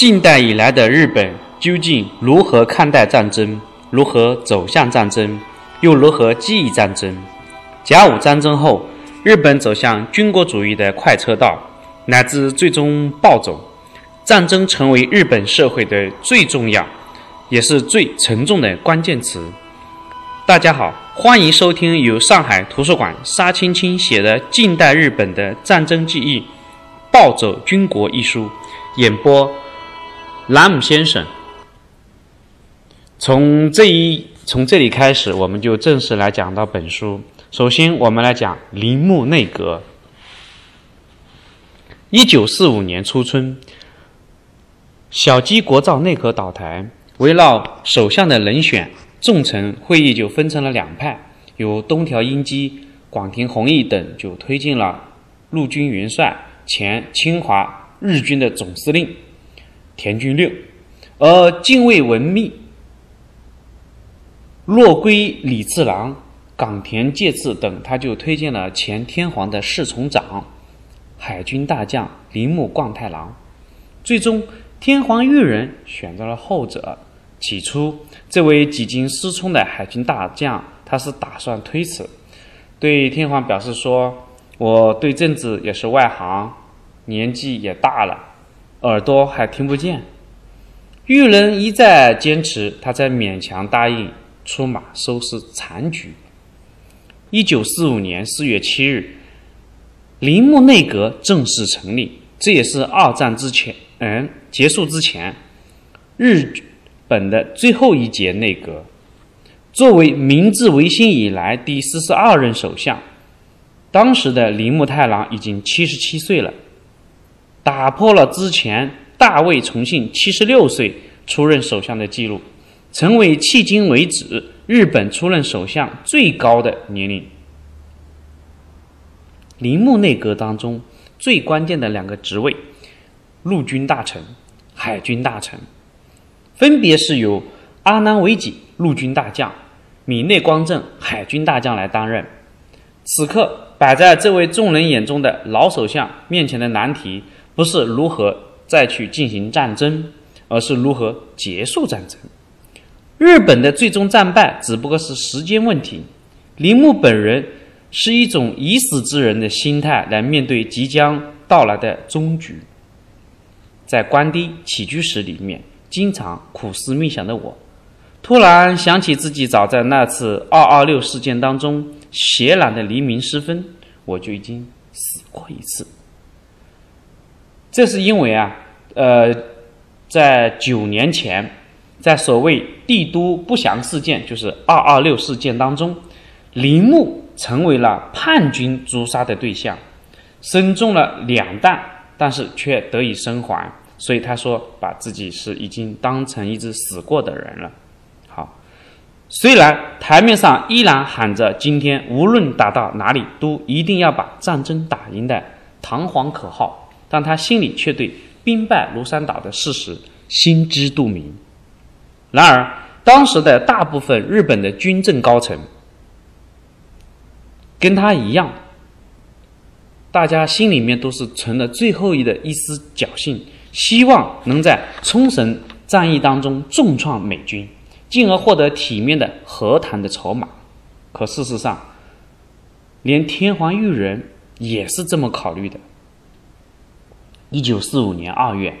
近代以来的日本究竟如何看待战争？如何走向战争？又如何记忆战争？甲午战争后，日本走向军国主义的快车道，乃至最终暴走。战争成为日本社会的最重要，也是最沉重的关键词。大家好，欢迎收听由上海图书馆沙青青写的《近代日本的战争记忆：暴走军国》一书，演播兰姆先生。从这一从这里开始，我们就正式来讲到本书。首先，我们来讲铃木内阁。一九四五年初春。小矶国造内阁倒台，围绕首相的人选，众臣会议就分成了两派，由东条英机、广田弘毅等就推进了陆军元帅、前侵华日军的总司令田军六，而近卫文秘落归李次郎、冈田介次等，他就推荐了前天皇的侍从长海军大将铃木贯太郎，最终。天皇裕仁选择了后者。起初，这位几经失聪的海军大将，他是打算推辞，对天皇表示说：“我对政治也是外行，年纪也大了，耳朵还听不见。”裕仁一再坚持，他才勉强答应出马收拾残局。一九四五年四月七日，铃木内阁正式成立，这也是二战之前。嗯，结束之前，日本的最后一届内阁，作为明治维新以来第四十二任首相，当时的铃木太郎已经七十七岁了，打破了之前大卫重信七十六岁出任首相的记录，成为迄今为止日本出任首相最高的年龄。铃木内阁当中最关键的两个职位。陆军大臣、海军大臣，分别是由阿南惟几陆军大将、米内光政海军大将来担任。此刻摆在这位众人眼中的老首相面前的难题，不是如何再去进行战争，而是如何结束战争。日本的最终战败只不过是时间问题。铃木本人是一种已死之人的心态来面对即将到来的终局。在关低起居室里面，经常苦思冥想的我，突然想起自己早在那次二二六事件当中，血染的黎明时分，我就已经死过一次。这是因为啊，呃，在九年前，在所谓帝都不祥事件，就是二二六事件当中，铃木成为了叛军诛杀的对象，身中了两弹，但是却得以生还。所以他说，把自己是已经当成一只死过的人了。好，虽然台面上依然喊着今天无论打到哪里都一定要把战争打赢的堂皇口号，但他心里却对兵败如山倒的事实心知肚明。然而，当时的大部分日本的军政高层跟他一样，大家心里面都是存了最后一的一丝侥幸。希望能在冲绳战役当中重创美军，进而获得体面的和谈的筹码。可事实上，连天皇裕仁也是这么考虑的。一九四五年二月，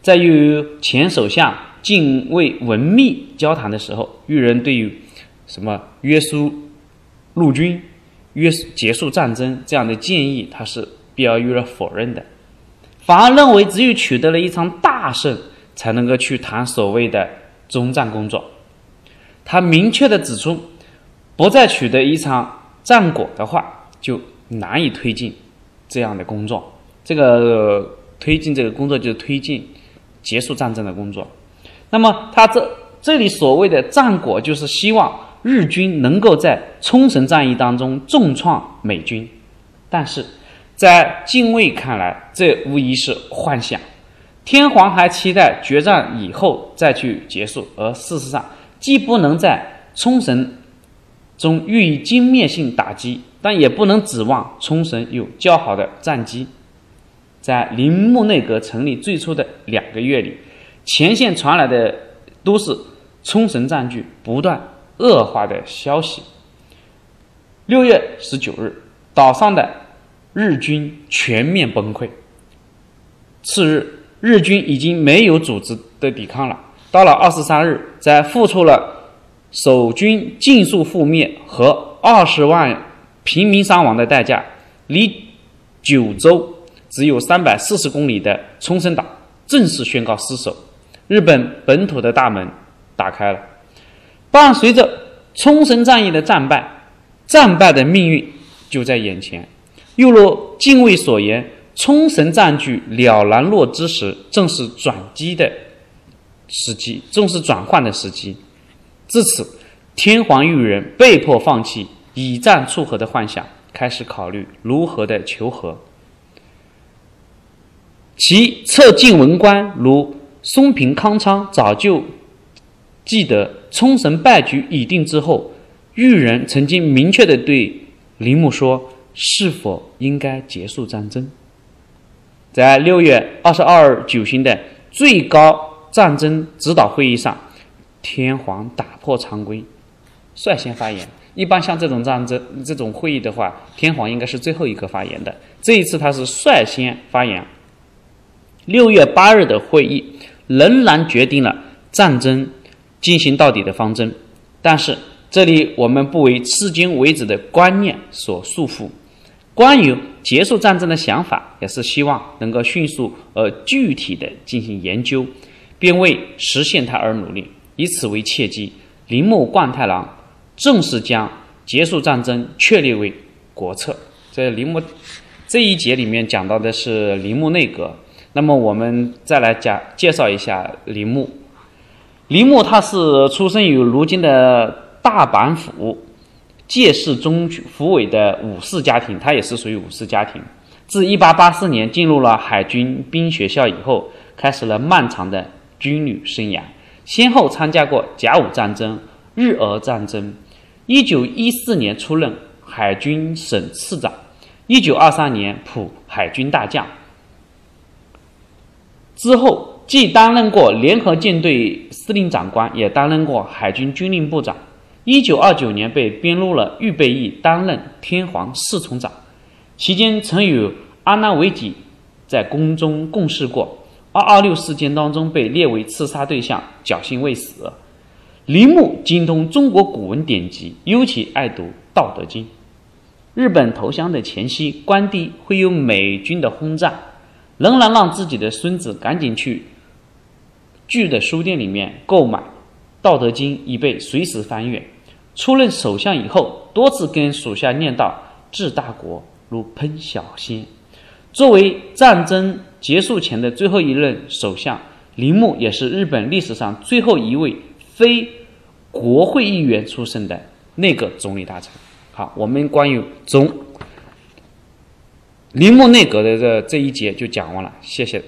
在与前首相近卫文密交谈的时候，裕仁对于什么约束陆军、约结束战争这样的建议，他是表予了否认的。反而认为，只有取得了一场大胜，才能够去谈所谓的中战工作。他明确的指出，不再取得一场战果的话，就难以推进这样的工作。这个推进这个工作，就是推进结束战争的工作。那么，他这这里所谓的战果，就是希望日军能够在冲绳战役当中重创美军，但是。在近卫看来，这无疑是幻想。天皇还期待决战以后再去结束，而事实上，既不能在冲绳中予以歼灭性打击，但也不能指望冲绳有较好的战机。在铃木内阁成立最初的两个月里，前线传来的都是冲绳占据不断恶化的消息。六月十九日，岛上的日军全面崩溃。次日，日军已经没有组织的抵抗了。到了二十三日，在付出了守军尽数覆灭和二十万平民伤亡的代价，离九州只有三百四十公里的冲绳岛正式宣告失守。日本本土的大门打开了。伴随着冲绳战役的战败。战败的命运就在眼前。又若敬畏所言，冲绳占据了然若之时，正是转机的时机，正是转换的时机。至此，天皇裕仁被迫放弃以战促和的幻想，开始考虑如何的求和。其侧近文官如松平康昌早就记得，冲绳败局已定之后。裕仁曾经明确的对铃木说：“是否应该结束战争？”在六月二十二日举行的最高战争指导会议上，天皇打破常规，率先发言。一般像这种战争这种会议的话，天皇应该是最后一个发言的。这一次他是率先发言。六月八日的会议仍然决定了战争进行到底的方针，但是。这里我们不为至今为止的观念所束缚，关于结束战争的想法，也是希望能够迅速而具体的进行研究，并为实现它而努力。以此为契机，铃木贯太郎正式将结束战争确立为国策。在铃木这一节里面讲到的是铃木内阁，那么我们再来讲介绍一下铃木。铃木他是出生于如今的。大阪府介氏中府尾的武士家庭，他也是属于武士家庭。自1884年进入了海军兵学校以后，开始了漫长的军旅生涯，先后参加过甲午战争、日俄战争。1914年出任海军省次长，1923年普海军大将。之后既担任过联合舰队司令长官，也担任过海军军令部长。一九二九年被编入了预备役，担任天皇侍从长，期间曾与阿南惟几在宫中共事过。二二六事件当中被列为刺杀对象，侥幸未死。铃木精通中国古文典籍，尤其爱读《道德经》。日本投降的前夕，关帝会有美军的轰炸，仍然让自己的孙子赶紧去剧的书店里面购买《道德经》，以备随时翻阅。出任首相以后，多次跟属下念叨：“治大国如烹小鲜。”作为战争结束前的最后一任首相，铃木也是日本历史上最后一位非国会议员出身的内阁总理大臣。好，我们关于总铃木内阁的这这一节就讲完了，谢谢。